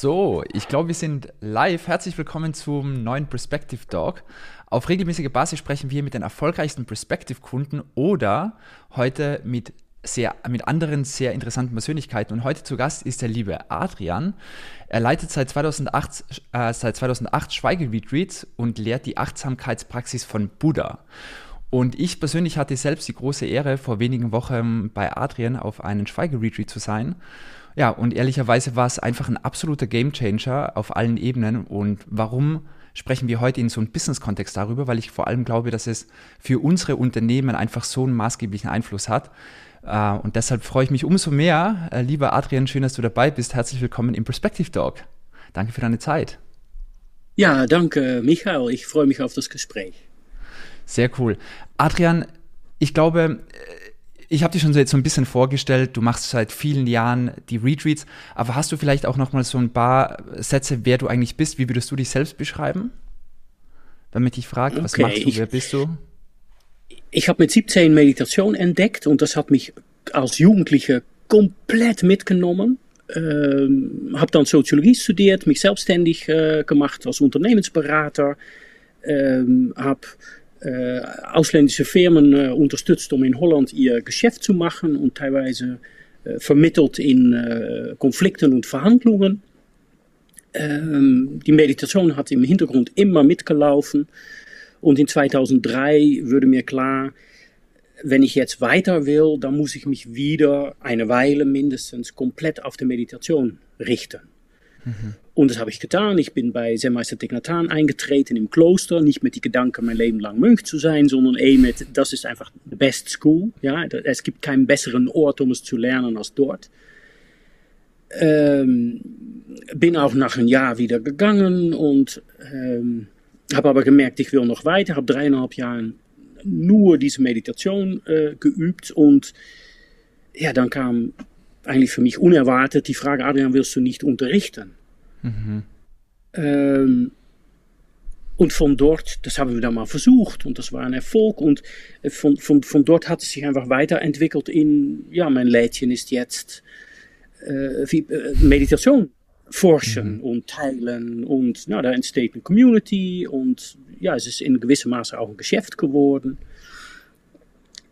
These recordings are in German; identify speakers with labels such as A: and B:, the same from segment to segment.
A: So, ich glaube, wir sind live. Herzlich willkommen zum neuen Perspective Talk. Auf regelmäßiger Basis sprechen wir mit den erfolgreichsten Perspective-Kunden oder heute mit sehr, mit anderen sehr interessanten Persönlichkeiten. Und heute zu Gast ist der liebe Adrian. Er leitet seit 2008, äh, seit 2008 Schweigeretreats und lehrt die Achtsamkeitspraxis von Buddha. Und ich persönlich hatte selbst die große Ehre, vor wenigen Wochen bei Adrian auf einen Schweigeretreat zu sein. Ja, und ehrlicherweise war es einfach ein absoluter Gamechanger auf allen Ebenen. Und warum sprechen wir heute in so einem Business-Kontext darüber? Weil ich vor allem glaube, dass es für unsere Unternehmen einfach so einen maßgeblichen Einfluss hat. Äh, und deshalb freue ich mich umso mehr. Äh, lieber Adrian, schön, dass du dabei bist. Herzlich willkommen im Perspective Talk. Danke für deine Zeit.
B: Ja, danke, Michael. Ich freue mich auf das Gespräch.
A: Sehr cool. Adrian, ich glaube, ich habe dich schon so jetzt so ein bisschen vorgestellt, du machst seit vielen Jahren die Retreats, aber hast du vielleicht auch noch mal so ein paar Sätze, wer du eigentlich bist? Wie würdest du dich selbst beschreiben? Wenn man dich fragt, was okay, machst du, ich, wer bist du?
B: Ich habe mit 17 Meditation entdeckt und das hat mich als Jugendliche komplett mitgenommen. Ähm, habe dann Soziologie studiert, mich selbstständig äh, gemacht als Unternehmensberater. Ähm, habe äh, ausländische Firmen äh, unterstützt, um in Holland ihr Geschäft zu machen und teilweise äh, vermittelt in Konflikten und Verhandlungen. Ähm, die Meditation hat im Hintergrund immer mitgelaufen. Und in 2003 wurde mir klar, wenn ich jetzt weiter will, dann muss ich mich wieder eine Weile mindestens komplett auf die Meditation richten. Mhm. Und das habe ich getan. Ich bin bei Zen-Meister Thich eingetreten im Kloster. Nicht mit die Gedanken, mein Leben lang Mönch zu sein, sondern eh mit, das ist einfach the best school. Ja, es gibt keinen besseren Ort, um es zu lernen als dort. Ähm, bin auch nach einem Jahr wieder gegangen und ähm, habe aber gemerkt, ich will noch weiter. Habe dreieinhalb Jahre nur diese Meditation äh, geübt und ja, dann kam eigentlich für mich unerwartet die Frage, Adrian, willst du nicht unterrichten? Mhm. Ähm, und von dort, das haben wir dann mal versucht und das war ein Erfolg. Und äh, von, von, von dort hat es sich einfach weiterentwickelt in, ja, mein Lädchen ist jetzt äh, wie, äh, Meditation forschen mhm. und teilen. Und nou, da entsteht eine Community und ja, es ist in gewissem Maße auch ein Geschäft geworden.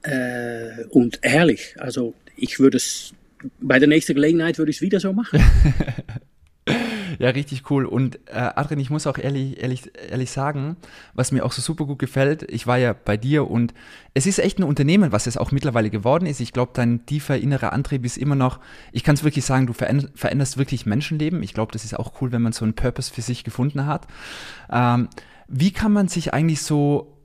B: Äh, und ehrlich, also ich würde es, bei der nächsten Gelegenheit würde ich es wieder so machen.
A: Ja, richtig cool. Und äh, Adrian, ich muss auch ehrlich, ehrlich, ehrlich sagen, was mir auch so super gut gefällt, ich war ja bei dir und es ist echt ein Unternehmen, was es auch mittlerweile geworden ist. Ich glaube, dein tiefer innerer Antrieb ist immer noch, ich kann es wirklich sagen, du veränderst wirklich Menschenleben. Ich glaube, das ist auch cool, wenn man so einen Purpose für sich gefunden hat. Ähm, wie kann man sich eigentlich so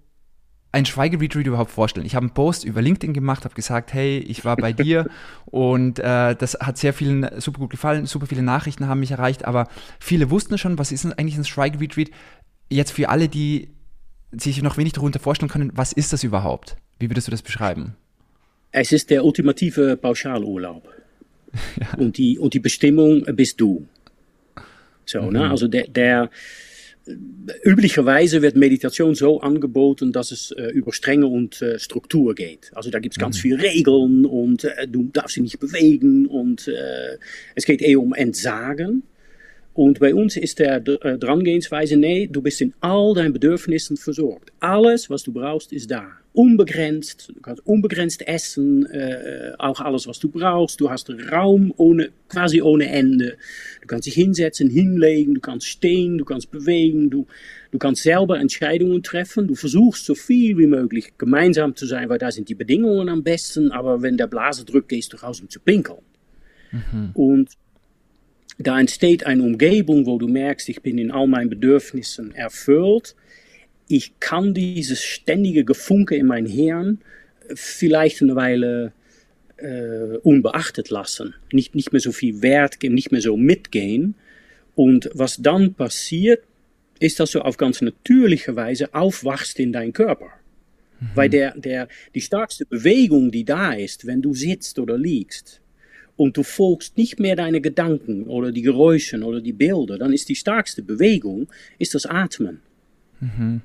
A: ein Schweigeretreat überhaupt vorstellen? Ich habe einen Post über LinkedIn gemacht, habe gesagt, hey, ich war bei dir und äh, das hat sehr vielen super gut gefallen, super viele Nachrichten haben mich erreicht, aber viele wussten schon, was ist denn eigentlich ein Schweigeretreat? Jetzt für alle, die sich noch wenig darunter vorstellen können, was ist das überhaupt? Wie würdest du das beschreiben?
B: Es ist der ultimative Pauschalurlaub. ja. und, die, und die Bestimmung bist du. So, ne? mhm. ne? Also der, der üblicherweise wird Meditation so angeboten, dass es äh, über Strenge und äh, Struktur geht. Also da gibt es ganz mhm. viele Regeln und äh, du darfst dich nicht bewegen und äh, es geht eher um Entsagen. Und bei uns ist der äh, Drangehensweise, nee, du bist in all deinen Bedürfnissen versorgt. Alles, was du brauchst, ist da. Unbegrenzt, du kannst unbegrenzt essen, äh, auch alles, was du brauchst. Du hast Raum ohne, quasi ohne Ende. Du kannst dich hinsetzen, hinlegen, du kannst stehen, du kannst bewegen, du, du kannst selber Entscheidungen treffen. Du versuchst so viel wie möglich gemeinsam zu sein, weil da sind die Bedingungen am besten. Aber wenn der Blase drückt, gehst du raus, um zu pinkeln. Mhm. Und da entsteht eine Umgebung, wo du merkst, ich bin in all meinen Bedürfnissen erfüllt. Ich kann dieses ständige Gefunke in mein Hirn vielleicht eine Weile äh, unbeachtet lassen. Nicht, nicht mehr so viel Wert geben, nicht mehr so mitgehen. Und was dann passiert, ist, dass du auf ganz natürliche Weise aufwachst in dein Körper. Mhm. Weil der, der, die stärkste Bewegung, die da ist, wenn du sitzt oder liegst, und du folgst nicht mehr deine Gedanken oder die Geräusche oder die Bilder, dann ist die stärkste Bewegung ist das Atmen. Mhm.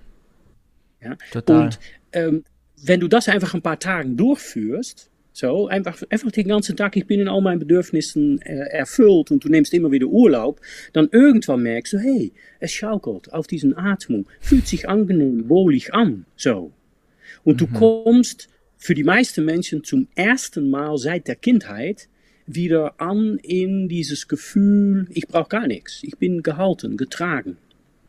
B: Ja? Total. Und ähm, wenn du das einfach ein paar Tage durchführst, So, einfach, einfach den ganzen Tag, ich bin in all meinen Bedürfnissen äh, erfüllt und du nimmst immer wieder Urlaub, dann irgendwann merkst du, hey, es schaukelt auf diesen Atmung, fühlt sich angenehm, wohlig an, so. Und mhm. du kommst für die meisten Menschen zum ersten Mal seit der Kindheit wieder an in dieses Gefühl, ich brauche gar nichts, ich bin gehalten, getragen.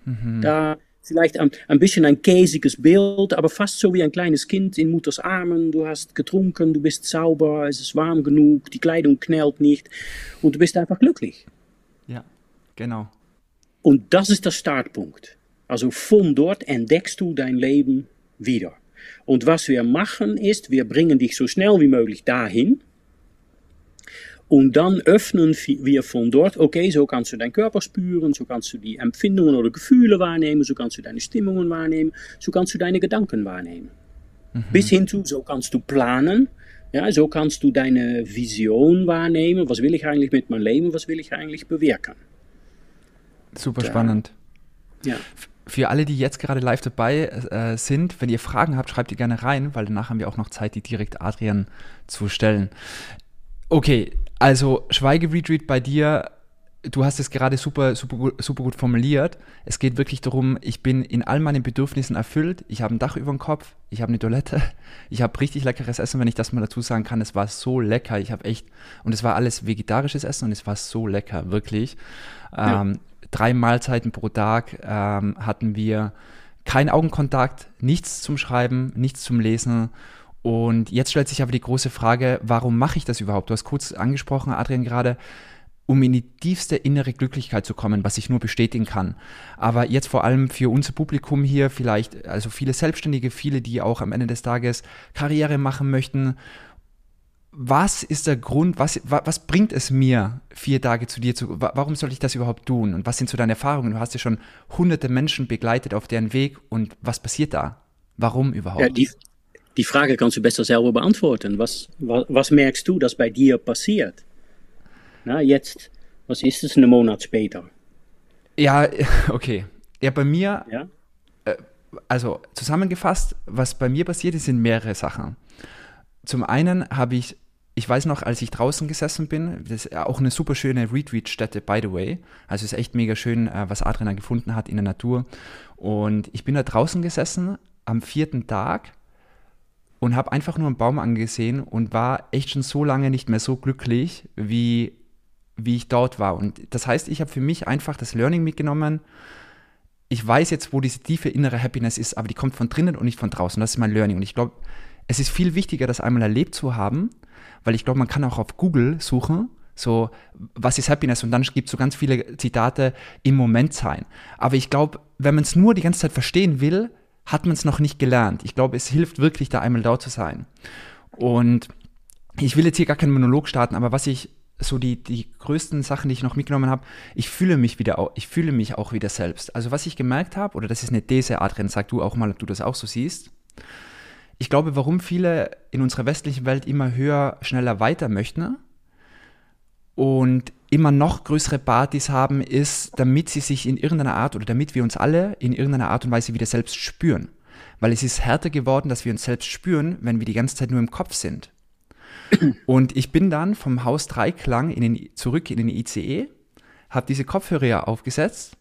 B: Mhm. Da vielleicht ein, ein bisschen ein käsiges Bild, aber fast so wie ein kleines Kind in Mutters Armen. Du hast getrunken, du bist sauber, es ist warm genug, die Kleidung knallt nicht und du bist einfach glücklich.
A: Ja, genau.
B: Und das ist der Startpunkt. Also von dort entdeckst du dein Leben wieder. Und was wir machen ist, wir bringen dich so schnell wie möglich dahin, und dann öffnen wir von dort, okay, so kannst du deinen Körper spüren, so kannst du die Empfindungen oder Gefühle wahrnehmen, so kannst du deine Stimmungen wahrnehmen, so kannst du deine Gedanken wahrnehmen. Mhm. Bis hin zu, so kannst du planen, ja, so kannst du deine Vision wahrnehmen, was will ich eigentlich mit meinem Leben, was will ich eigentlich bewirken.
A: Super spannend. Ja. Für alle, die jetzt gerade live dabei äh, sind, wenn ihr Fragen habt, schreibt die gerne rein, weil danach haben wir auch noch Zeit, die direkt Adrian zu stellen. Okay, also Schweigeretreat bei dir, du hast es gerade super, super, super gut formuliert. Es geht wirklich darum, ich bin in all meinen Bedürfnissen erfüllt. Ich habe ein Dach über dem Kopf, ich habe eine Toilette, ich habe richtig leckeres Essen, wenn ich das mal dazu sagen kann. Es war so lecker. Ich habe echt, und es war alles vegetarisches Essen und es war so lecker, wirklich. Ja. Ähm, drei Mahlzeiten pro Tag ähm, hatten wir. Kein Augenkontakt, nichts zum Schreiben, nichts zum Lesen und jetzt stellt sich aber die große Frage, warum mache ich das überhaupt? Du hast kurz angesprochen, Adrian, gerade, um in die tiefste innere Glücklichkeit zu kommen, was ich nur bestätigen kann. Aber jetzt vor allem für unser Publikum hier, vielleicht, also viele Selbstständige, viele, die auch am Ende des Tages Karriere machen möchten. Was ist der Grund, was, was bringt es mir, vier Tage zu dir zu, warum soll ich das überhaupt tun? Und was sind so deine Erfahrungen? Du hast ja schon hunderte Menschen begleitet auf deren Weg und was passiert da? Warum überhaupt? Ja,
B: die, die Frage kannst du besser selber beantworten. Was, was, was merkst du, dass bei dir passiert? Na, jetzt, was ist es einen Monat später?
A: Ja, okay. Ja, bei mir, ja? Äh, also zusammengefasst, was bei mir passiert ist, sind mehrere Sachen. Zum einen habe ich, ich weiß noch, als ich draußen gesessen bin, das ist auch eine super schöne Retreat-Stätte, by the way. Also es ist echt mega schön, äh, was Adrian gefunden hat in der Natur. Und ich bin da draußen gesessen am vierten Tag und habe einfach nur einen Baum angesehen und war echt schon so lange nicht mehr so glücklich, wie, wie ich dort war. Und das heißt, ich habe für mich einfach das Learning mitgenommen. Ich weiß jetzt, wo diese tiefe innere Happiness ist, aber die kommt von drinnen und nicht von draußen. Das ist mein Learning. Und ich glaube, es ist viel wichtiger, das einmal erlebt zu haben, weil ich glaube, man kann auch auf Google suchen, so, was ist Happiness? Und dann gibt es so ganz viele Zitate im Moment sein. Aber ich glaube, wenn man es nur die ganze Zeit verstehen will, hat man es noch nicht gelernt. Ich glaube, es hilft wirklich, da einmal da zu sein. Und ich will jetzt hier gar keinen Monolog starten, aber was ich so die, die größten Sachen, die ich noch mitgenommen habe, ich fühle mich wieder, ich fühle mich auch wieder selbst. Also was ich gemerkt habe, oder das ist eine These, Adrian, sag du auch mal, ob du das auch so siehst. Ich glaube, warum viele in unserer westlichen Welt immer höher, schneller, weiter möchten und immer noch größere Partys haben, ist, damit sie sich in irgendeiner Art oder damit wir uns alle in irgendeiner Art und Weise wieder selbst spüren. Weil es ist härter geworden, dass wir uns selbst spüren, wenn wir die ganze Zeit nur im Kopf sind. Und ich bin dann vom Haus Dreiklang in den, zurück in den ICE, habe diese Kopfhörer aufgesetzt,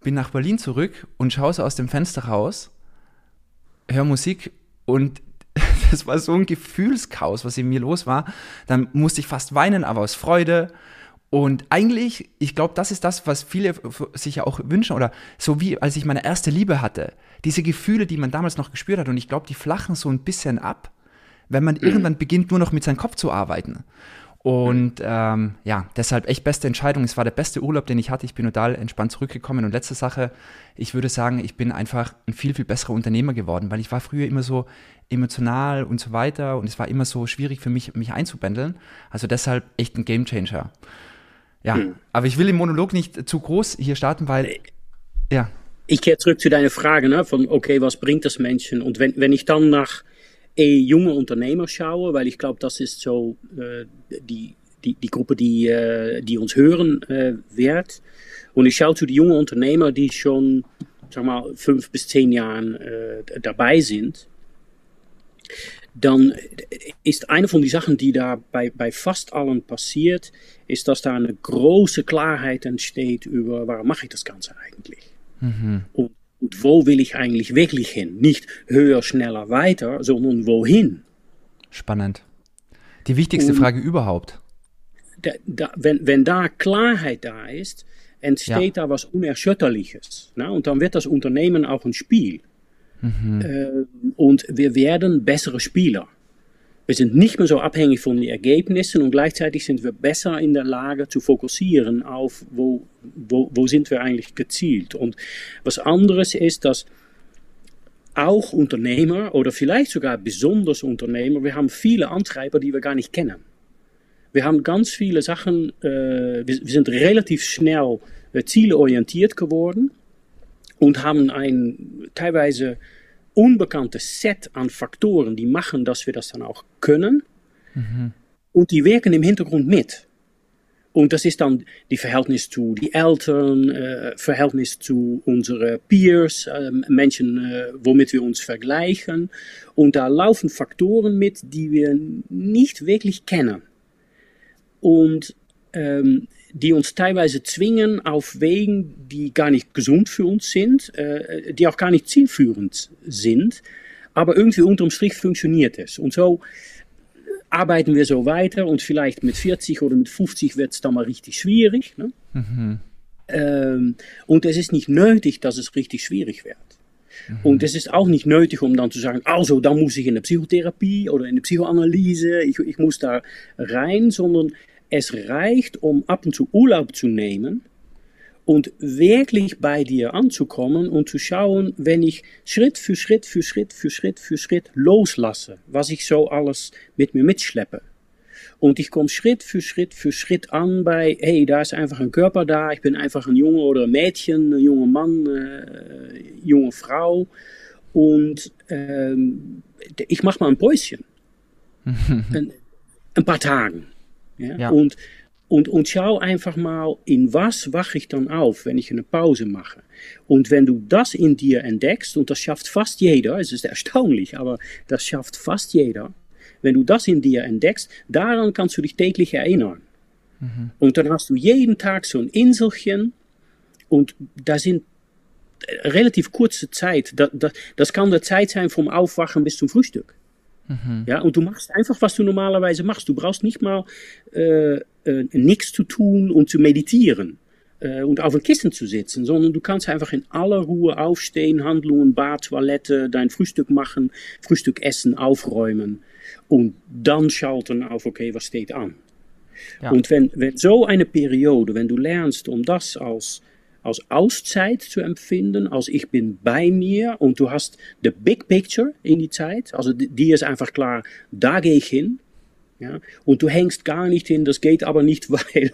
A: bin nach Berlin zurück und schaue so aus dem Fenster raus, höre Musik und das war so ein Gefühlschaos, was in mir los war. Dann musste ich fast weinen, aber aus Freude. Und eigentlich, ich glaube, das ist das, was viele sich ja auch wünschen. Oder so wie als ich meine erste Liebe hatte. Diese Gefühle, die man damals noch gespürt hat. Und ich glaube, die flachen so ein bisschen ab, wenn man mhm. irgendwann beginnt, nur noch mit seinem Kopf zu arbeiten. Und ähm, ja, deshalb echt beste Entscheidung. Es war der beste Urlaub, den ich hatte. Ich bin total entspannt zurückgekommen. Und letzte Sache, ich würde sagen, ich bin einfach ein viel, viel besserer Unternehmer geworden, weil ich war früher immer so emotional und so weiter. Und es war immer so schwierig für mich, mich einzubändeln. Also deshalb echt ein Gamechanger. Ja, hm. aber ich will im Monolog nicht zu groß hier starten, weil, ja.
B: Ich kehre zurück zu deiner Frage, ne, von, okay, was bringt das Menschen? Und wenn, wenn ich dann nach eh, junge Unternehmer schaue, weil ich glaube, das ist so äh, die, die, die Gruppe, die, äh, die uns hören äh, wird. Und ich schaue zu den jungen Unternehmer, die schon, sag mal, fünf bis zehn Jahren äh, dabei sind dann ist eine von den Sachen, die da bei, bei fast allen passiert, ist, dass da eine große Klarheit entsteht über, warum mache ich das Ganze eigentlich? Mhm. Und, und, wo will ich eigentlich wirklich hin? Nicht höher, schneller, weiter, sondern wohin?
A: Spannend. Die wichtigste und Frage überhaupt.
B: Da, da, wenn, wenn da Klarheit da ist, entsteht ja. da was Unerschütterliches. Ne? Und dann wird das Unternehmen auch ein Spiel. Mhm. Äh, und wir werden bessere Spieler. Wir sind nicht mehr so abhängig von den Ergebnissen und gleichzeitig sind wir besser in der Lage zu fokussieren auf, wo, wo, wo sind wir eigentlich gezielt. Und was anderes ist, dass auch Unternehmer oder vielleicht sogar besonders Unternehmer, wir haben viele Antreiber, die wir gar nicht kennen. Wir haben ganz viele Sachen, äh, wir, wir, sind relativ schnell äh, zielorientiert geworden und haben ein teilweise unbekanntes Set an Faktoren, die machen, dass wir das dann auch können. Mhm. Und die wirken im Hintergrund mit. Und das ist dann die Verhältnis zu die Eltern, äh, Verhältnis zu unseren Peers, äh, Menschen, äh, womit wir uns vergleichen. Und da laufen Faktoren mit, die wir nicht wirklich kennen. Und ähm, die uns teilweise zwingen auf Wegen, die gar nicht gesund für uns sind, äh, die auch gar nicht zielführend sind, aber irgendwie unterm Strich funktioniert es. Und so arbeiten wir so weiter und vielleicht mit 40 oder mit 50 wird es dann mal richtig schwierig. Ne? Mhm. Ähm, und es ist nicht nötig, dass es richtig schwierig wird. Mhm. Und es ist auch nicht nötig, um dann zu sagen, also dann muss ich in der Psychotherapie oder in der Psychoanalyse, ich, ich muss da rein, sondern es reicht, um ab und zu Urlaub zu nehmen und wirklich bei dir anzukommen und zu schauen, wenn ich Schritt für Schritt für Schritt für Schritt für Schritt loslasse, was ich so alles mit mir mitschleppe. Und ich komme Schritt für Schritt für Schritt an bei, hey, da ist einfach ein Körper da, ich bin einfach ein Junge oder ein Mädchen, ein junger Mann, äh, junge Frau. Und ähm, ich mache mal ein Päuschen. ein, ein paar Tagen. Ja? ja. Und, und, und schau einfach mal, in was wache ich dann auf, wenn ich eine Pause mache. Und wenn du das in dir entdeckst, und das schafft fast jeder, es ist erstaunlich, aber das schafft fast jeder, wenn du das in dir entdeckst, daran kannst du dich täglich erinnern. Mhm. Und dann hast du jeden Tag so ein Inselchen und da sind äh, relativ kurze Zeit, das, das, das kann der Zeit sein vom Aufwachen bis zum Frühstück. Mhm. Ja, und du machst einfach, was du normalerweise machst. Du brauchst nicht mal äh, äh, nichts zu tun und zu meditieren äh, und auf ein Kissen zu sitzen, sondern du kannst einfach in aller Ruhe aufstehen, Handlungen, Bad, Toilette, dein Frühstück machen, Frühstück essen, aufräumen und dann schalten auf, okay, was steht an. Ja. Und wenn, wenn so eine Periode, wenn du lernst, um das als als Auszeit zu empfinden, als ich bin bei mir und du hast the big picture in die Zeit, also die ist einfach klar, da gehe ich hin. Ja, und du hängst gar nicht hin, das geht aber nicht, weil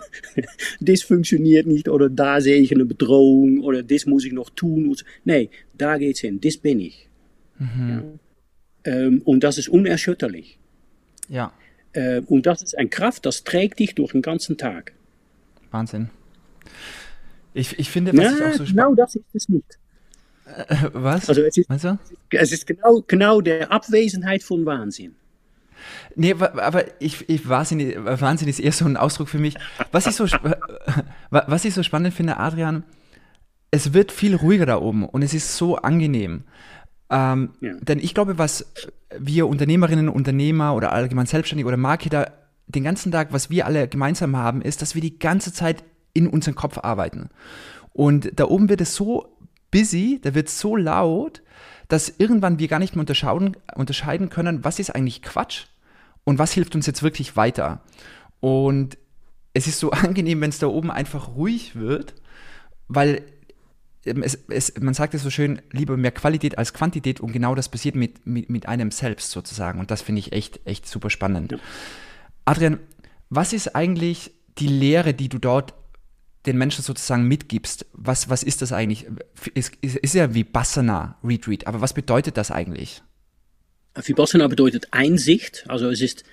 B: das funktioniert nicht oder da sehe ich eine Bedrohung oder das muss ich noch tun. Nee, da geht's hin, das bin ich. Mhm. Ja. Ähm, und das ist unerschütterlich.
A: Ja.
B: Äh, und das ist eine Kraft, das trägt dich durch den ganzen Tag.
A: Wahnsinn. Ich, ich finde, was
B: ja,
A: ich auch so
B: Genau das ist es nicht.
A: Äh, was?
B: Also es ist, Meinst du? es ist genau, genau der Abwesenheit von Wahnsinn.
A: Nee, aber ich, ich Wahnsinn, Wahnsinn ist eher so ein Ausdruck für mich. Was ich so, was ich so spannend finde, Adrian, es wird viel ruhiger da oben und es ist so angenehm. Ähm, ja. Denn ich glaube, was wir Unternehmerinnen, Unternehmer oder allgemein Selbstständige oder Marketer den ganzen Tag, was wir alle gemeinsam haben, ist, dass wir die ganze Zeit in unserem Kopf arbeiten. Und da oben wird es so busy, da wird es so laut, dass irgendwann wir gar nicht mehr unterscheiden, unterscheiden können, was ist eigentlich Quatsch und was hilft uns jetzt wirklich weiter. Und es ist so angenehm, wenn es da oben einfach ruhig wird, weil es, es, man sagt es so schön, lieber mehr Qualität als Quantität und genau das passiert mit, mit, mit einem selbst sozusagen. Und das finde ich echt, echt super spannend. Ja. Adrian, was ist eigentlich die Lehre, die du dort den Menschen sozusagen mitgibst, was, was ist das eigentlich? Ist, ist, ist ja wie Bassana Retreat, aber was bedeutet das eigentlich?
B: Vipassana bedeutet Einsicht, also es ist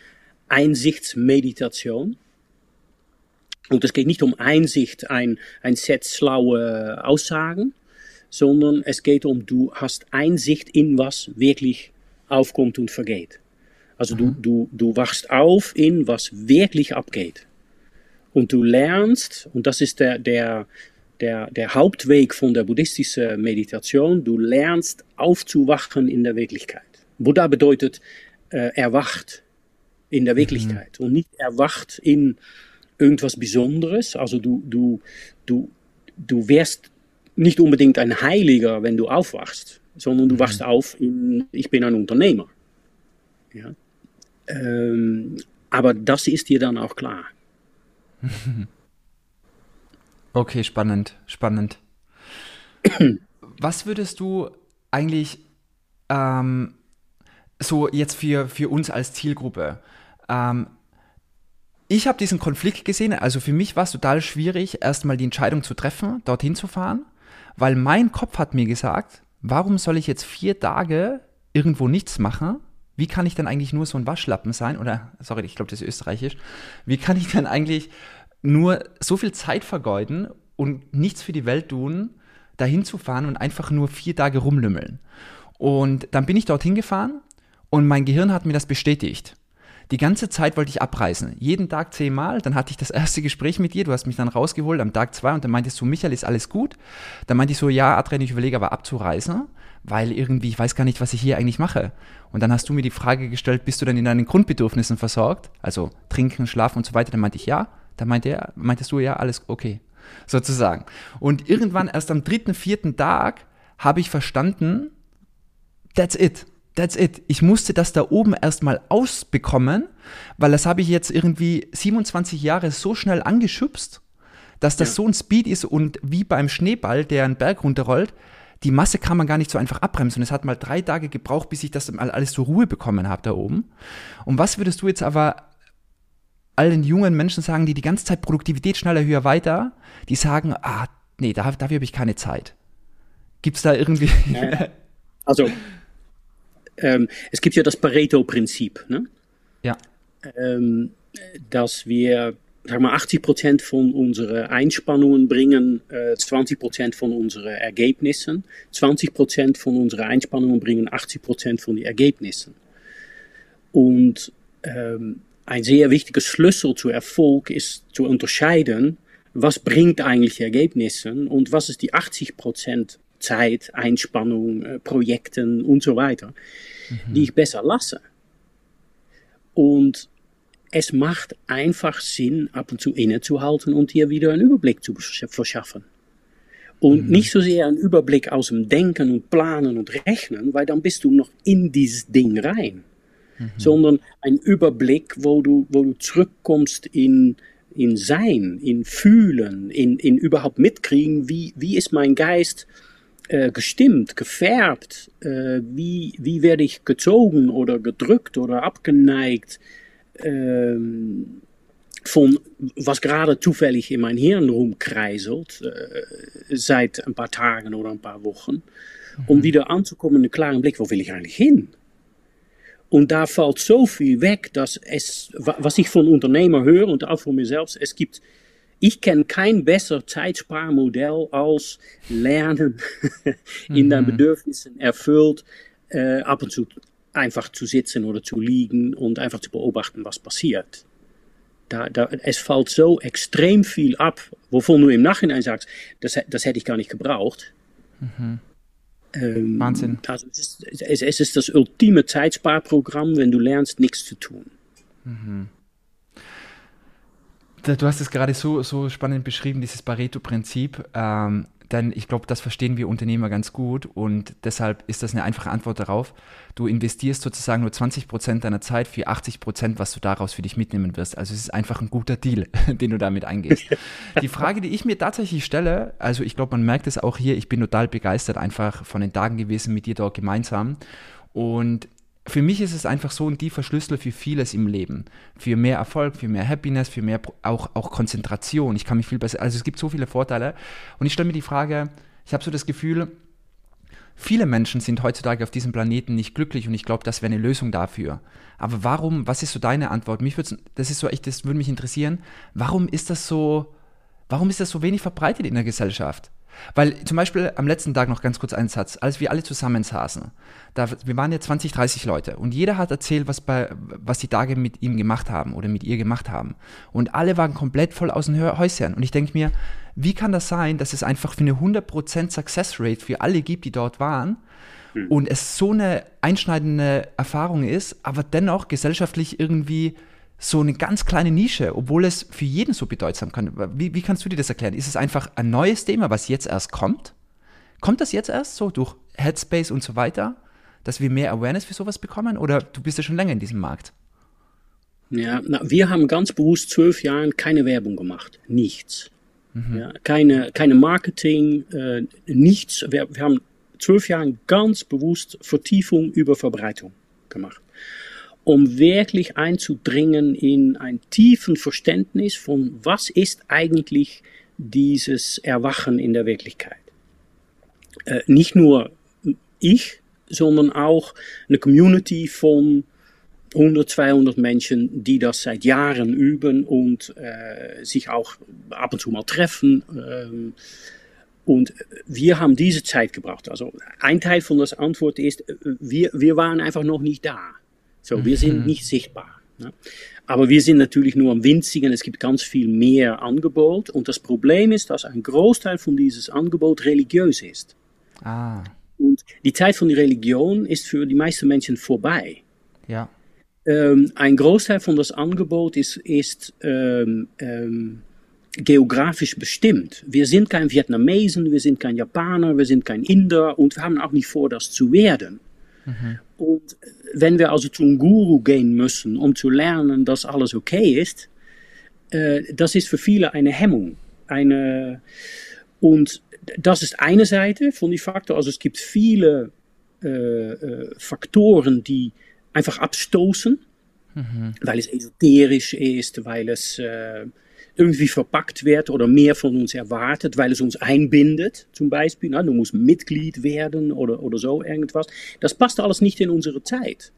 B: Einsichtsmeditation. Und es geht nicht um Einsicht, ein, ein Set schlaue Aussagen, sondern es geht um, du hast Einsicht in was wirklich aufkommt und vergeht. Also mhm. du, du, du wachst auf in, was wirklich abgeht. Und du lernst, und das ist der, der, der, der Hauptweg von der buddhistischen Meditation, du lernst aufzuwachen in der Wirklichkeit. Buddha bedeutet äh, erwacht in der mhm. Wirklichkeit mhm. und nicht erwacht in irgendwas Besonderes. Also du, du, du, du wirst nicht unbedingt ein Heiliger, wenn du aufwachst, sondern du mhm. wachst auf in, ich bin ein Unternehmer. Ja? Ähm, aber das ist dir dann auch klar.
A: Okay, spannend, spannend. Was würdest du eigentlich ähm, so jetzt für, für uns als Zielgruppe? Ähm, ich habe diesen Konflikt gesehen, also für mich war es total schwierig, erstmal die Entscheidung zu treffen, dorthin zu fahren, weil mein Kopf hat mir gesagt, warum soll ich jetzt vier Tage irgendwo nichts machen? Wie kann ich dann eigentlich nur so ein Waschlappen sein? Oder, sorry, ich glaube, das ist österreichisch. Wie kann ich dann eigentlich nur so viel Zeit vergeuden und nichts für die Welt tun, dahin zu fahren und einfach nur vier Tage rumlümmeln? Und dann bin ich dorthin gefahren und mein Gehirn hat mir das bestätigt. Die ganze Zeit wollte ich abreisen. Jeden Tag zehnmal. Dann hatte ich das erste Gespräch mit dir. Du hast mich dann rausgeholt am Tag zwei und dann meintest du, Michael, ist alles gut? Dann meinte ich so, ja, Adrian, ich überlege aber abzureisen, weil irgendwie, ich weiß gar nicht, was ich hier eigentlich mache. Und dann hast du mir die Frage gestellt, bist du denn in deinen Grundbedürfnissen versorgt? Also trinken, schlafen und so weiter. Dann meinte ich ja. Dann meinte er, meintest du, ja, alles okay. Sozusagen. Und irgendwann erst am dritten, vierten Tag habe ich verstanden, that's it that's it. Ich musste das da oben erstmal ausbekommen, weil das habe ich jetzt irgendwie 27 Jahre so schnell angeschubst, dass das ja. so ein Speed ist und wie beim Schneeball, der einen Berg runterrollt, die Masse kann man gar nicht so einfach abbremsen. Es hat mal drei Tage gebraucht, bis ich das mal alles zur Ruhe bekommen habe da oben. Und was würdest du jetzt aber allen jungen Menschen sagen, die die ganze Zeit Produktivität schneller, höher, weiter, die sagen, ah, nee, dafür, dafür habe ich keine Zeit. Gibt es da irgendwie...
B: Also ähm, es gibt ja das Pareto-Prinzip. Ne?
A: Ja.
B: Ähm, dass wir sag mal, 80 Prozent von unseren Einspannungen bringen äh, 20 Prozent von unseren Ergebnissen. 20 Prozent von unseren Einspannungen bringen 80 Prozent von den Ergebnissen. Und ähm, ein sehr wichtiger Schlüssel zu Erfolg ist zu unterscheiden, was bringt eigentlich Ergebnisse und was ist die 80 Prozent Zeit, Einspannung, äh, Projekten und so weiter, mhm. die ich besser lasse. Und es macht einfach Sinn, ab und zu innezuhalten und hier wieder einen Überblick zu verschaffen. Und mhm. nicht so sehr einen Überblick aus dem Denken und Planen und Rechnen, weil dann bist du noch in dieses Ding rein. Mhm. Sondern ein Überblick, wo du, wo du zurückkommst in, in Sein, in Fühlen, in, in überhaupt mitkriegen, wie, wie ist mein Geist äh, gestimmt, gefärbt, äh, wie, wie werde ich gezogen oder gedrückt oder abgeneigt ähm, von was gerade zufällig in mein Hirn rumkreiselt, äh, seit ein paar Tagen oder ein paar Wochen, um mhm. wieder anzukommen, einen klaren Blick, wo will ich eigentlich hin? Und da fällt so viel weg, dass es, was ich von Unternehmer höre und auch von mir selbst, es gibt ich kenne kein besser Zeitsparmodell als Lernen in deinen mhm. Bedürfnissen erfüllt, äh, ab und zu einfach zu sitzen oder zu liegen und einfach zu beobachten, was passiert. Da, da, es fällt so extrem viel ab, wovon du im Nachhinein sagst, das, das hätte ich gar nicht gebraucht.
A: Mhm. Ähm, Wahnsinn.
B: Also es, ist, es, es, ist das ultieme Zeitsparprogramm, wenn du lernst, nichts zu tun.
A: Mhm du hast es gerade so, so spannend beschrieben, dieses Pareto-Prinzip. Ähm, denn ich glaube, das verstehen wir Unternehmer ganz gut und deshalb ist das eine einfache Antwort darauf. Du investierst sozusagen nur 20 Prozent deiner Zeit für 80 Prozent, was du daraus für dich mitnehmen wirst. Also es ist einfach ein guter Deal, den du damit eingehst. die Frage, die ich mir tatsächlich stelle, also ich glaube, man merkt es auch hier, ich bin total begeistert einfach von den Tagen gewesen mit dir dort gemeinsam und für mich ist es einfach so ein tiefer Schlüssel für vieles im Leben. Für mehr Erfolg, für mehr Happiness, für mehr auch, auch Konzentration. Ich kann mich viel besser, also es gibt so viele Vorteile. Und ich stelle mir die Frage, ich habe so das Gefühl, viele Menschen sind heutzutage auf diesem Planeten nicht glücklich und ich glaube, das wäre eine Lösung dafür. Aber warum, was ist so deine Antwort? Mich würde das ist so echt, das würde mich interessieren. Warum ist das so, warum ist das so wenig verbreitet in der Gesellschaft? Weil zum Beispiel am letzten Tag noch ganz kurz ein Satz, als wir alle zusammensaßen, da, wir waren ja 20, 30 Leute und jeder hat erzählt, was, bei, was die Tage mit ihm gemacht haben oder mit ihr gemacht haben. Und alle waren komplett voll aus den Häuschen. Und ich denke mir, wie kann das sein, dass es einfach für eine 100% Success Rate für alle gibt, die dort waren hm. und es so eine einschneidende Erfahrung ist, aber dennoch gesellschaftlich irgendwie so eine ganz kleine Nische, obwohl es für jeden so bedeutsam kann. Wie, wie kannst du dir das erklären? Ist es einfach ein neues Thema, was jetzt erst kommt? Kommt das jetzt erst so durch Headspace und so weiter, dass wir mehr Awareness für sowas bekommen? Oder du bist ja schon länger in diesem Markt?
B: Ja, na, wir haben ganz bewusst zwölf Jahre keine Werbung gemacht. Nichts. Mhm. Ja, keine, keine Marketing, äh, nichts. Wir, wir haben zwölf Jahre ganz bewusst Vertiefung über Verbreitung gemacht um wirklich einzudringen in ein tiefen Verständnis von, was ist eigentlich dieses Erwachen in der Wirklichkeit. Äh, nicht nur ich, sondern auch eine Community von 100, 200 Menschen, die das seit Jahren üben und äh, sich auch ab und zu mal treffen. Ähm, und wir haben diese Zeit gebraucht. Also ein Teil von der Antwort ist, wir, wir waren einfach noch nicht da. So, wir sind mhm. nicht sichtbar. Ne? Aber wir sind natürlich nur am winzigen, es gibt ganz viel mehr Angebot. Und das Problem ist, dass ein Großteil von dieses Angebot religiös ist. Ah. Und die Zeit von der Religion ist für die meisten Menschen vorbei.
A: Ja.
B: Ähm, ein Großteil von das Angebot ist, ist ähm, ähm, geografisch bestimmt. Wir sind kein Vietnamesen, wir sind kein Japaner, wir sind kein Inder und wir haben auch nicht vor, das zu werden. Mhm. Und wenn wir also zum Guru gehen müssen, um zu lernen, dass alles okay ist, äh, das ist für viele eine Hemmung. Eine, und das ist eine Seite von die Faktor. Also es gibt viele äh, äh, Faktoren, die einfach abstoßen, mhm. weil es esoterisch ist, weil es irgendwie verpackt wird oder mehr von uns erwartet, weil es uns einbindet, zum Beispiel. Na, du musst Mitglied werden oder, oder so irgendwas. Das passt alles nicht in unsere Zeit.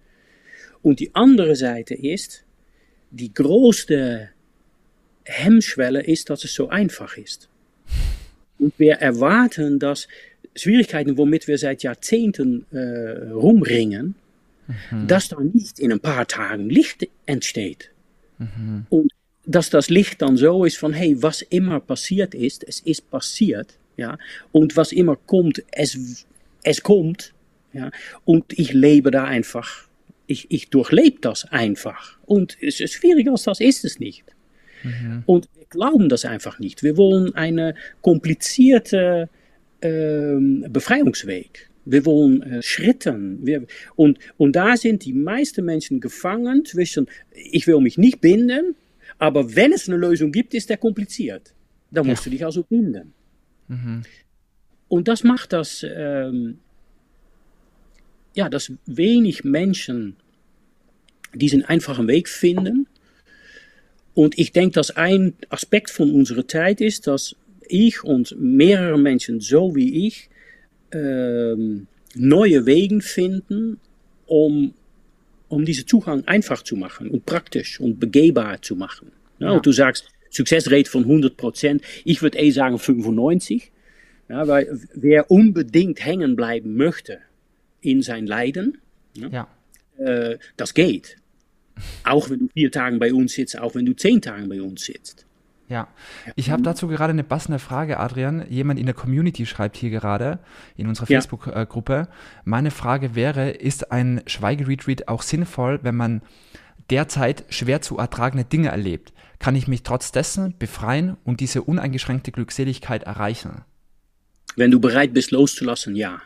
B: Und die andere Seite ist, die größte Hemmschwelle ist, dass es so einfach ist. Und wir erwarten, dass Schwierigkeiten, womit wir seit Jahrzehnten äh, rumringen, mhm. dass da nicht in ein paar Tagen Licht entsteht. Mhm. Und dass das Licht dann so ist von, hey, was immer passiert ist, es ist passiert, ja, und was immer kommt, es, es kommt, ja, und ich lebe da einfach, ich, ich durchlebe das einfach. Und es ist schwieriger als das ist es nicht. Mhm. Und wir glauben das einfach nicht. Wir wollen eine komplizierte ähm, Befreiungsweg. Wir wollen äh, Schritten. Wir, und, und da sind die meisten Menschen gefangen zwischen, ich will mich nicht binden, aber wenn es eine Lösung gibt, ist der kompliziert. Da musst ja. du dich also binden. Mhm. Und das macht das, ähm, ja, dass wenig Menschen diesen einfachen Weg finden. Und ich denke, dass ein Aspekt von unserer Zeit ist, dass ich und mehrere Menschen so wie ich ähm, neue Wegen finden, um um diesen Zugang einfach zu machen und praktisch und begehbar zu machen. Ja, ja. Und du sagst, Successrate von 100 Prozent. Ich würde eh sagen 95. Ja, weil wer unbedingt hängen bleiben möchte in sein Leiden, ja. Äh, das geht. Auch wenn du vier Tage bei uns sitzt, auch wenn du zehn Tage bei uns sitzt.
A: Ja, ich habe dazu gerade eine passende Frage, Adrian. Jemand in der Community schreibt hier gerade in unserer ja. Facebook-Gruppe. Meine Frage wäre, ist ein Schweigeretreat auch sinnvoll, wenn man derzeit schwer zu ertragende Dinge erlebt? Kann ich mich trotz dessen befreien und diese uneingeschränkte Glückseligkeit erreichen?
B: Wenn du bereit bist, loszulassen, ja.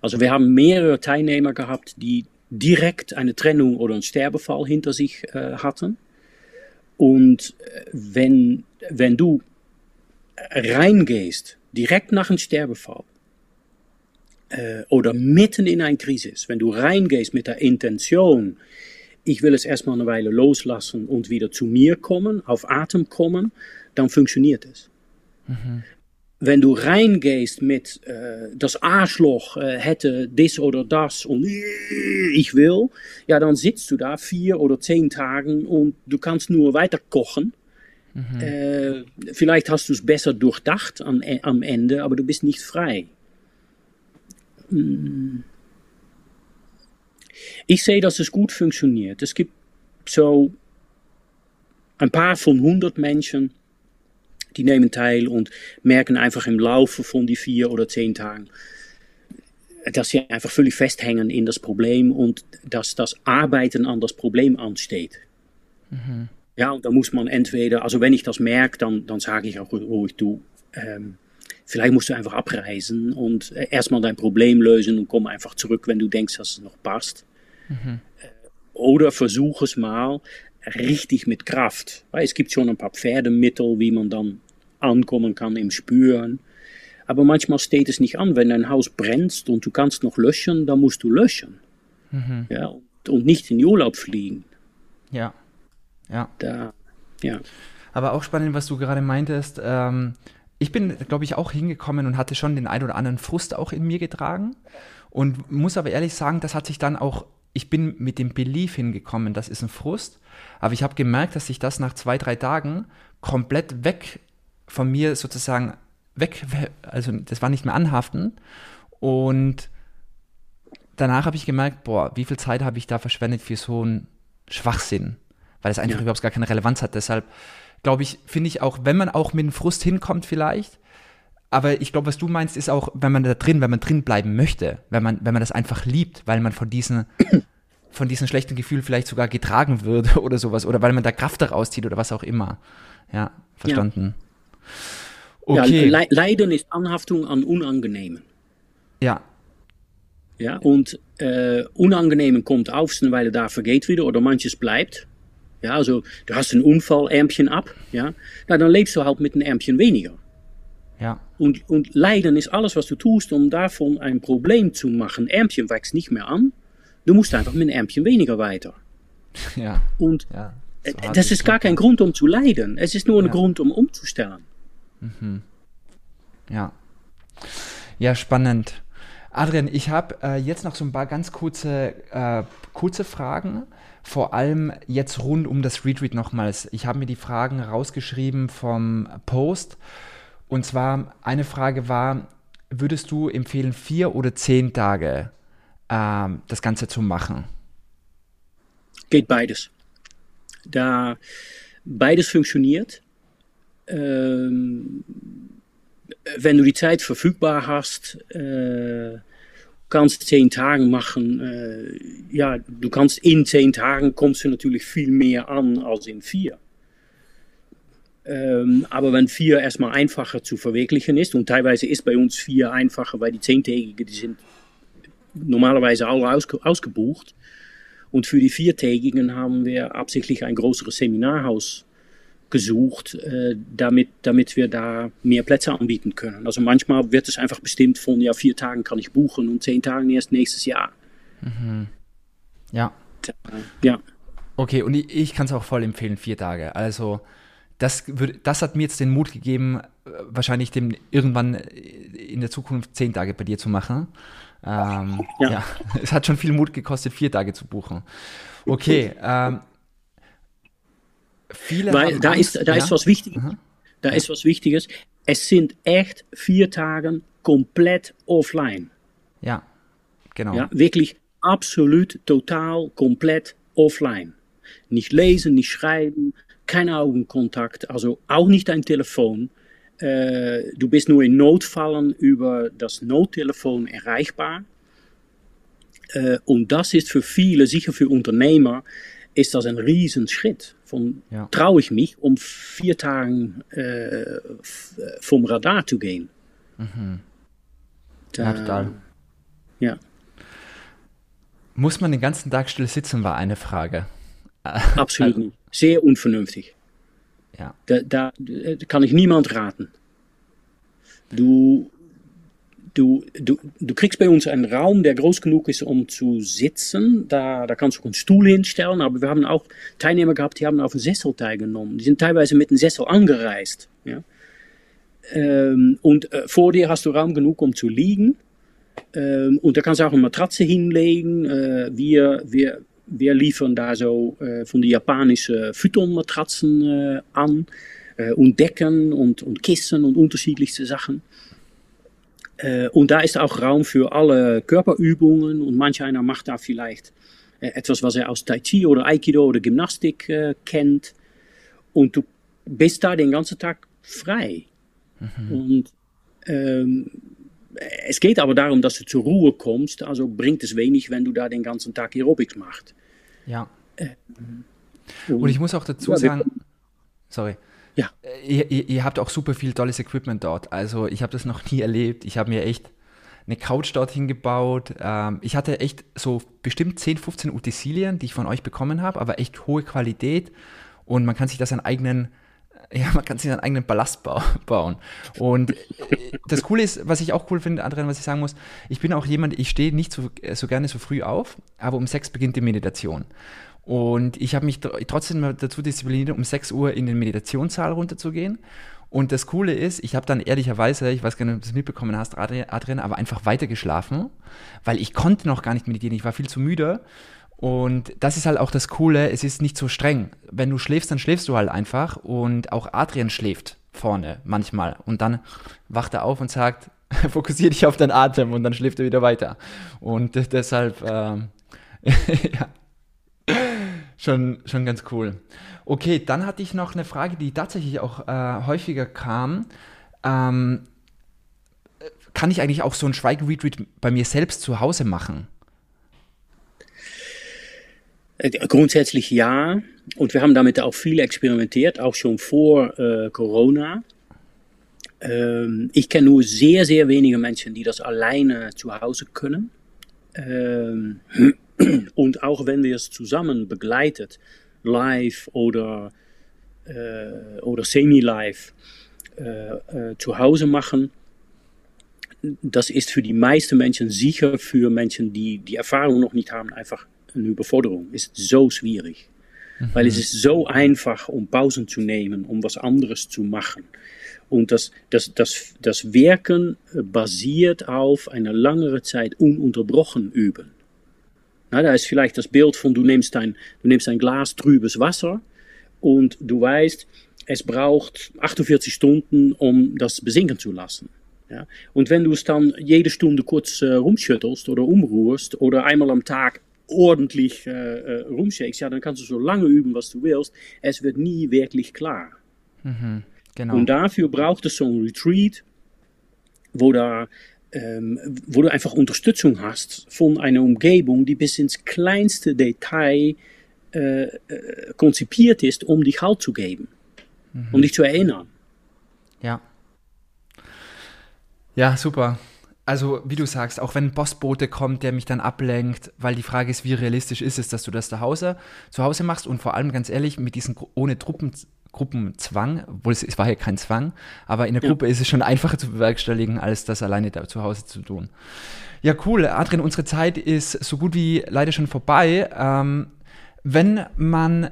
B: Also wir haben mehrere Teilnehmer gehabt, die direkt eine Trennung oder einen Sterbefall hinter sich äh, hatten und äh, wenn, wenn du reingehst, direkt nach einem Sterbefall, äh, oder mitten in eine Krise, wenn du reingehst mit der Intention, ich will es erstmal eine Weile loslassen und wieder zu mir kommen, auf Atem kommen, dann funktioniert es. Mhm wenn du reingehst mit äh, das Arschloch äh, hätte dies oder das und ich will, ja, dann sitzt du da vier oder zehn Tagen und du kannst nur weiter kochen. Mhm. Äh, vielleicht hast du es besser durchdacht am, am Ende, aber du bist nicht frei. Hm. Ich sehe, dass es gut funktioniert. Es gibt so ein paar von 100 Menschen, die nehmen teil und merken einfach im Laufe von die vier oder zehn Tagen, dass sie einfach völlig festhängen in das Problem und dass das Arbeiten an das Problem ansteht. Mhm. Ja, und da muss man entweder, also wenn ich das merke, dann, dann sage ich auch ruhig, du, ähm, vielleicht musst du einfach abreisen und erstmal dein Problem lösen und komm einfach zurück, wenn du denkst, dass es noch passt. Mhm. Oder versuch es mal richtig mit Kraft. Weil es gibt schon ein paar Pferdemittel, wie man dann ankommen kann im Spüren. Aber manchmal steht es nicht an. Wenn dein Haus brennt und du kannst noch löschen, dann musst du löschen. Mhm. Ja, und, nicht in Urlaub fliegen.
A: Ja. Ja.
B: Da, ja.
A: Aber auch spannend, was du gerade meintest. Ähm, ich bin, glaube ich, auch hingekommen und hatte schon den ein oder anderen Frust auch in mir getragen. Und muss aber ehrlich sagen, das hat sich dann auch, ich bin mit dem Belief hingekommen, das ist ein Frust. Aber ich habe gemerkt, dass sich das nach zwei, drei Tagen komplett weg von mir sozusagen weg, also das war nicht mehr anhaften. Und danach habe ich gemerkt, boah, wie viel Zeit habe ich da verschwendet für so einen Schwachsinn, weil es einfach ja. überhaupt gar keine Relevanz hat. Deshalb glaube ich, finde ich auch, wenn man auch mit dem Frust hinkommt vielleicht, aber ich glaube, was du meinst, ist auch, wenn man da drin, wenn man drin bleiben möchte, wenn man, wenn man das einfach liebt, weil man von diesen, von diesem schlechten Gefühl vielleicht sogar getragen wird oder sowas, oder weil man da Kraft daraus zieht oder was auch immer. Ja, verstanden. Ja.
B: Okay. Ja, Leiden ist Anhaftung an Unangenehmen.
A: Ja.
B: Ja, und äh, Unangenehmen kommt auf, weil da vergeht wieder oder manches bleibt. Ja, also du hast ein Unfall, Ärmchen ab. Ja, na, dann lebst du halt mit einem Ärmchen weniger.
A: Ja.
B: Und, und Leiden ist alles, was du tust, um davon ein Problem zu machen. Ärmchen wächst nicht mehr an. Du musst einfach mit einem Ärmchen weniger weiter.
A: Ja.
B: Und ja, so das ist gar kein Grund, um zu leiden. Es ist nur ein ja. Grund, um umzustellen.
A: Mhm. Ja. Ja, spannend. Adrian, ich habe äh, jetzt noch so ein paar ganz kurze, äh, kurze Fragen, vor allem jetzt rund um das Retreat nochmals. Ich habe mir die Fragen rausgeschrieben vom Post und zwar eine Frage war, würdest du empfehlen, vier oder zehn Tage äh, das Ganze zu machen?
B: Geht beides. Da beides funktioniert, wenn du die Zeit verfügbar hast, äh, kannst zehn Tagen machen. Äh, ja, du kannst in zehn Tagen kommst du natürlich viel mehr an als in vier. Ähm, aber wenn vier erstmal einfacher zu verwirklichen ist, und teilweise ist bei uns vier einfacher, weil die zehntägige, die sind normalerweise alle ausge ausgebucht. Und für die viertägigen haben wir absichtlich ein größeres Seminarhaus gesucht, äh, damit, damit wir da mehr Plätze anbieten können. Also manchmal wird es einfach bestimmt von, ja, vier Tagen kann ich buchen und zehn Tagen erst nächstes Jahr.
A: Mhm. Ja.
B: Ja.
A: Okay, und ich, ich kann es auch voll empfehlen, vier Tage. Also das, das hat mir jetzt den Mut gegeben, äh, wahrscheinlich dem irgendwann in der Zukunft zehn Tage bei dir zu machen. Ähm, ja. ja. es hat schon viel Mut gekostet, vier Tage zu buchen. Okay, ähm,
B: Viele Weil da ist, da ja. ist was Wichtiges. Mhm. Da ist was Wichtiges. Es sind echt vier Tage komplett offline.
A: Ja, genau.
B: Ja, wirklich absolut, total, komplett offline. Nicht lesen, nicht schreiben, kein Augenkontakt, also auch nicht dein Telefon. Äh, du bist nur in Notfallen über das Nottelefon erreichbar. Äh, und das ist für viele, sicher für Unternehmer, ist das ein Riesenschritt. Von ja. traue ich mich, um vier Tagen äh, vom Radar zu gehen.
A: Mhm. Da, ja, total.
B: Ja.
A: Muss man den ganzen Tag still sitzen, war eine Frage.
B: Absolut nicht. Sehr unvernünftig.
A: Ja.
B: Da, da, da kann ich niemand raten. Du, du, du, du kriegst bei uns einen Raum, der groß genug ist, um zu sitzen. Da, da kannst du auch einen Stuhl hinstellen. Aber wir haben auch Teilnehmer gehabt, die haben auf einen Sessel teilgenommen. Die sind teilweise mit einem Sessel angereist. Ja? Ähm, und äh, vor dir hast du Raum genug, um zu liegen. Ähm, und da kannst du auch eine Matratze hinlegen. Äh, wir, wir, wir liefern da so äh, von die japanischen Futon-Matratzen äh, an. äh, und Decken und, und Kissen und unterschiedlichste Sachen. Und da ist auch Raum für alle Körperübungen und manch einer macht da vielleicht äh, etwas, was er aus Tai Chi oder Aikido oder Gymnastik äh, kennt. Und du bist da den ganzen Tag frei. Mhm. Und ähm, es geht aber darum, dass du zur Ruhe kommst. Also bringt es wenig, wenn du da den ganzen Tag Aerobics machst.
A: Ja. Und, und, ich muss auch dazu ja, sagen, sorry. Ja. Äh, ihr, ihr, ihr, habt auch super viel tolles Equipment dort. Also ich habe das noch nie erlebt. Ich habe mir echt eine Couch dorthin gebaut. Ähm, ich hatte echt so bestimmt 10, 15 Utensilien, die ich von euch bekommen habe, aber echt hohe Qualität. Und man kann sich das an eigenen ja, man kann sich seinen eigenen Ballast bauen. Und äh, das Coole ist, was ich auch cool finde, Adrian, was ich sagen muss, ich bin auch jemand, ich stehe nicht so, äh, so gerne so früh auf, aber um sechs beginnt die Meditation. Und ich habe mich trotzdem dazu diszipliniert, um 6 Uhr in den Meditationssaal runterzugehen. Und das Coole ist, ich habe dann ehrlicherweise, ich weiß gar nicht, ob du das mitbekommen hast, Adrian, aber einfach weiter geschlafen, weil ich konnte noch gar nicht meditieren. Ich war viel zu müde. Und das ist halt auch das Coole, es ist nicht so streng. Wenn du schläfst, dann schläfst du halt einfach. Und auch Adrian schläft vorne manchmal. Und dann wacht er auf und sagt, fokussiere dich auf deinen Atem und dann schläft er wieder weiter. Und deshalb, ähm, ja, schon, schon ganz cool. Okay, dann hatte ich noch eine Frage, die tatsächlich auch äh, häufiger kam. Ähm, kann ich eigentlich auch so ein Schweigeretreat bei mir selbst zu Hause machen?
B: Äh, grundsätzlich ja. Und wir haben damit auch viel experimentiert, auch schon vor äh, Corona. Ähm, ich kenne nur sehr, sehr wenige Menschen, die das alleine zu Hause können. Ähm, und auch wenn wir es zusammen begleitet, live oder, äh, oder semi-live äh, äh, zu Hause machen, das ist für die meisten Menschen sicher für Menschen, die die Erfahrung noch nicht haben, einfach eine Überforderung. Ist so schwierig. Mhm. Weil es ist so einfach, um Pausen zu nehmen, um was anderes zu machen. Und das, das, das, das Werken basiert auf eine langere Zeit ununterbrochen üben. Na, da ist vielleicht das Bild von, du nimmst ein, du nimmst ein Glas trübes Wasser und du weißt, es braucht 48 Stunden, um das besinken zu lassen. Ja? Und wenn du es dann jede Stunde kurz äh, rumschüttelst oder umrührst oder einmal am Tag ordentlich äh, äh, rumshakes, ja, dann kannst du so lange üben, was du willst. Es wird nie wirklich klar. Mhm, genau. Und dafür braucht es so ein Retreat, wo da ähm, wo du einfach Unterstützung hast von einer Umgebung, die bis ins kleinste Detail äh, äh, konzipiert ist, um dich Halt zu geben, mhm. um dich zu erinnern.
A: Ja. Ja, super. Also, wie du sagst, auch wenn ein Bossbote kommt, der mich dann ablenkt, weil die Frage ist, wie realistisch ist es, dass du das zu Hause, zu Hause machst und vor allem ganz ehrlich, mit diesen ohne Truppen, Gruppenzwang, obwohl es, es war ja kein Zwang, aber in der ja. Gruppe ist es schon einfacher zu bewerkstelligen, als das alleine da zu Hause zu tun. Ja, cool. Adrian, unsere Zeit ist so gut wie leider schon vorbei. Ähm, wenn man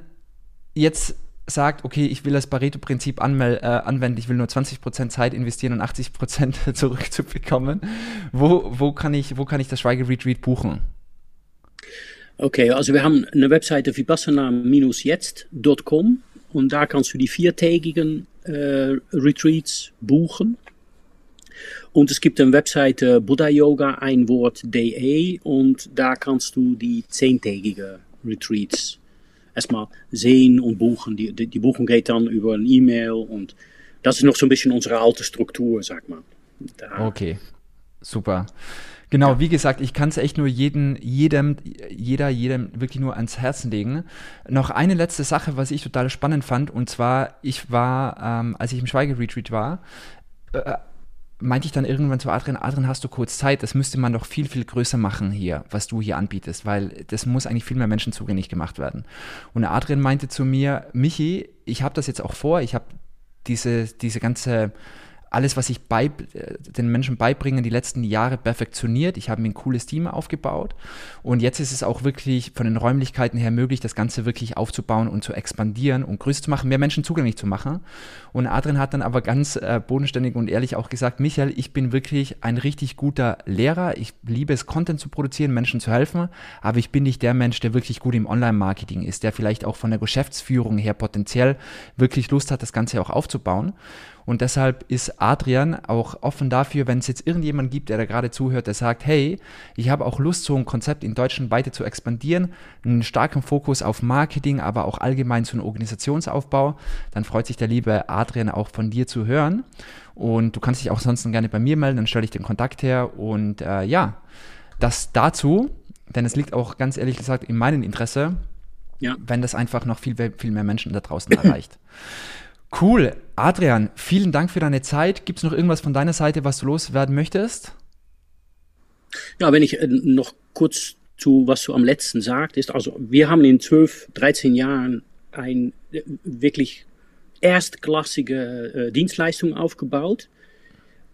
A: jetzt sagt, okay, ich will das Pareto-Prinzip äh, anwenden, ich will nur 20% Zeit investieren und 80% zurückzubekommen, wo, wo, kann ich, wo kann ich das Schweige-Retreat buchen?
B: Okay, also wir haben eine Webseite vipassana-jetzt.com und da kannst du die viertägigen äh, Retreats buchen. Und es gibt eine Webseite Buddha Yoga, ein Wort.de und da kannst du die zehntägige Retreats erstmal sehen und buchen. Die, die, die Buchung geht dann über ein E-Mail und das ist noch so ein bisschen unsere alte Struktur, sag mal.
A: Da. Okay, super. Genau, ja. wie gesagt, ich kann es echt nur jeden, jedem, jeder, jedem wirklich nur ans Herzen legen. Noch eine letzte Sache, was ich total spannend fand, und zwar, ich war, ähm, als ich im Schweigeretreat war, äh, meinte ich dann irgendwann zu Adrian, Adrian, hast du kurz Zeit? Das müsste man doch viel, viel größer machen hier, was du hier anbietest, weil das muss eigentlich viel mehr Menschen zugänglich gemacht werden. Und Adrian meinte zu mir, Michi, ich habe das jetzt auch vor, ich habe diese, diese ganze alles, was ich bei, den Menschen beibringe, die letzten Jahre perfektioniert. Ich habe mir ein cooles Team aufgebaut und jetzt ist es auch wirklich von den Räumlichkeiten her möglich, das Ganze wirklich aufzubauen und zu expandieren und größer zu machen, mehr Menschen zugänglich zu machen. Und Adrian hat dann aber ganz äh, bodenständig und ehrlich auch gesagt, Michael, ich bin wirklich ein richtig guter Lehrer. Ich liebe es, Content zu produzieren, Menschen zu helfen, aber ich bin nicht der Mensch, der wirklich gut im Online-Marketing ist, der vielleicht auch von der Geschäftsführung her potenziell wirklich Lust hat, das Ganze auch aufzubauen. Und deshalb ist Adrian auch offen dafür, wenn es jetzt irgendjemand gibt, der da gerade zuhört, der sagt, hey, ich habe auch Lust, so ein Konzept in Deutschland weiter zu expandieren, einen starken Fokus auf Marketing, aber auch allgemein zu einem Organisationsaufbau, dann freut sich der liebe Adrian auch von dir zu hören. Und du kannst dich auch sonst gerne bei mir melden, dann stelle ich den Kontakt her. Und äh, ja, das dazu, denn es liegt auch ganz ehrlich gesagt in meinem Interesse, ja. wenn das einfach noch viel, viel mehr Menschen da draußen erreicht. Cool. Adrian, vielen Dank für deine Zeit. Gibt es noch irgendwas von deiner Seite, was du loswerden möchtest?
B: Ja, wenn ich äh, noch kurz zu, was du am letzten sagtest. Also, wir haben in 12, 13 Jahren ein äh, wirklich erstklassige äh, Dienstleistung aufgebaut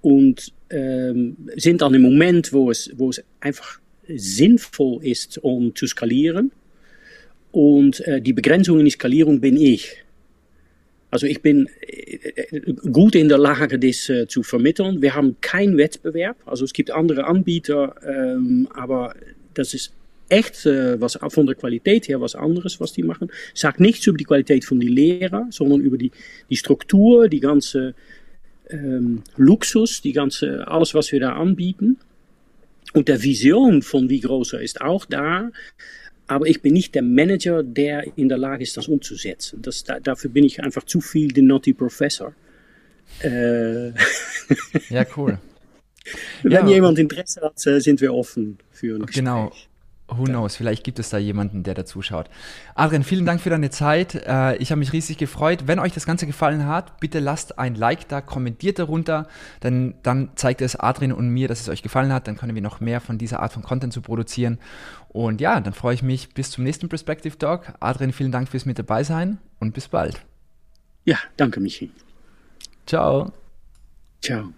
B: und ähm, sind an dem Moment, wo es, wo es einfach sinnvoll ist, um zu skalieren. Und äh, die Begrenzung in die Skalierung bin ich. Also ich bin äh, gut in der Lage, das äh, zu vermitteln. Wir haben keinen Wettbewerb. Also es gibt andere Anbieter, ähm, aber das ist echt äh, was von der Qualität her was anderes, was die machen. Sagt nichts über die Qualität von die Lehrer, sondern über die, die Struktur, die ganze ähm, Luxus, die ganze, alles, was wir da anbieten. Und der Vision von wie groß er ist auch da. Aber ich bin nicht der Manager, der in der Lage ist, das umzusetzen. Das, da, dafür bin ich einfach zu viel der Naughty Professor. Äh
A: ja, cool.
B: Wenn ja, jemand Interesse hat, äh, sind wir offen für ein
A: Gespräch. Genau. Who knows, vielleicht gibt es da jemanden, der dazu schaut. Adrian, vielen Dank für deine Zeit. Äh, ich habe mich riesig gefreut. Wenn euch das Ganze gefallen hat, bitte lasst ein Like da, kommentiert darunter, denn dann zeigt es Adrian und mir, dass es euch gefallen hat. Dann können wir noch mehr von dieser Art von Content zu produzieren. Und ja, dann freue ich mich bis zum nächsten Perspective Talk. Adrian, vielen Dank fürs mit dabei sein und bis bald.
B: Ja, danke, Michi.
A: Ciao.
B: Ciao.